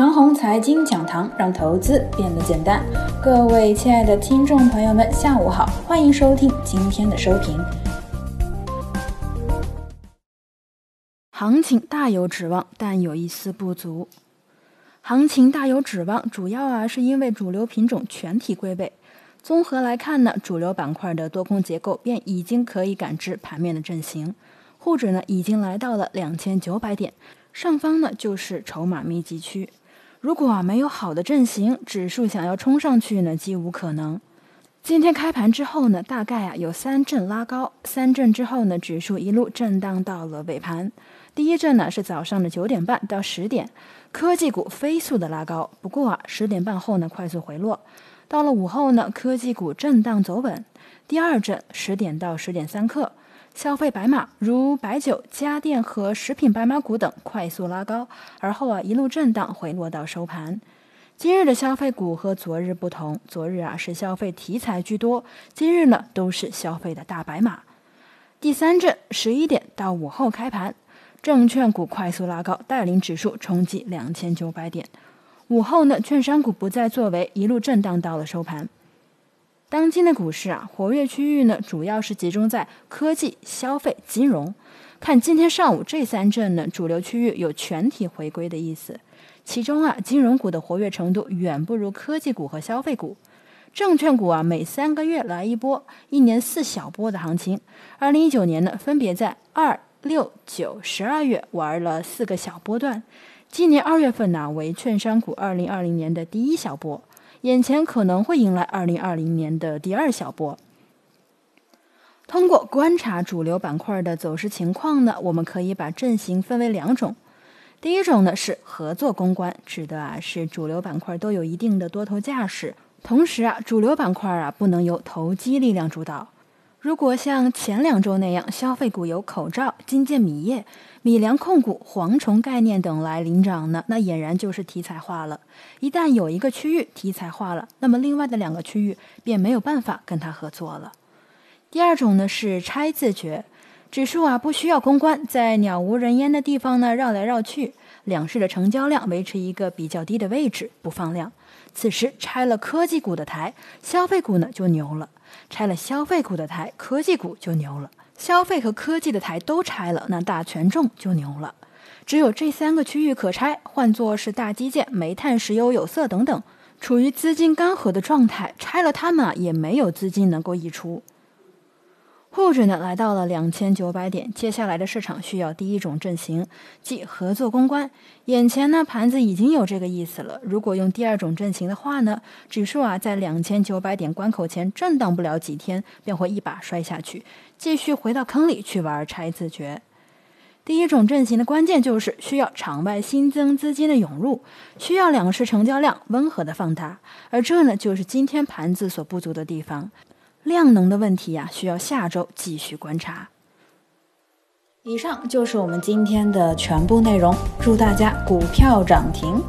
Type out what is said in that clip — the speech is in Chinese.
长虹财经讲堂让投资变得简单。各位亲爱的听众朋友们，下午好，欢迎收听今天的收评。行情大有指望，但有一丝不足。行情大有指望，主要啊是因为主流品种全体归位。综合来看呢，主流板块的多空结构便已经可以感知盘面的阵型，沪指呢已经来到了两千九百点，上方呢就是筹码密集区。如果没有好的阵型，指数想要冲上去呢，几无可能。今天开盘之后呢，大概啊有三阵拉高，三阵之后呢，指数一路震荡到了尾盘。第一阵呢是早上的九点半到十点，科技股飞速的拉高，不过啊十点半后呢快速回落。到了午后呢，科技股震荡走稳。第二阵十点到十点三刻。消费白马如白酒、家电和食品白马股等快速拉高，而后啊一路震荡回落到收盘。今日的消费股和昨日不同，昨日啊是消费题材居多，今日呢都是消费的大白马。第三阵十一点到午后开盘，证券股快速拉高，带领指数冲击两千九百点。午后呢，券商股不再作为，一路震荡到了收盘。当今的股市啊，活跃区域呢，主要是集中在科技、消费、金融。看今天上午这三阵呢，主流区域有全体回归的意思。其中啊，金融股的活跃程度远不如科技股和消费股。证券股啊，每三个月来一波，一年四小波的行情。二零一九年呢，分别在二、六、九、十二月玩了四个小波段。今年二月份呢，为券商股二零二零年的第一小波。眼前可能会迎来二零二零年的第二小波。通过观察主流板块的走势情况呢，我们可以把阵型分为两种。第一种呢是合作攻关，指的啊是主流板块都有一定的多头架势，同时啊主流板块啊不能由投机力量主导。如果像前两周那样，消费股有口罩、金建米业、米粮控股、蝗虫概念等来领涨呢，那俨然就是题材化了。一旦有一个区域题材化了，那么另外的两个区域便没有办法跟它合作了。第二种呢是拆自绝，指数啊不需要公关，在鸟无人烟的地方呢绕来绕去，两市的成交量维持一个比较低的位置，不放量。此时拆了科技股的台，消费股呢就牛了。拆了消费股的台，科技股就牛了；消费和科技的台都拆了，那大权重就牛了。只有这三个区域可拆，换作是大基建、煤炭、石油、有色等等，处于资金干涸的状态，拆了它们啊也没有资金能够溢出。沪指呢来到了两千九百点，接下来的市场需要第一种阵型，即合作攻关。眼前呢盘子已经有这个意思了。如果用第二种阵型的话呢，指数啊在两千九百点关口前震荡不了几天，便会一把摔下去，继续回到坑里去玩拆自绝。第一种阵型的关键就是需要场外新增资金的涌入，需要两市成交量温和的放大，而这呢就是今天盘子所不足的地方。量能的问题呀，需要下周继续观察。以上就是我们今天的全部内容，祝大家股票涨停。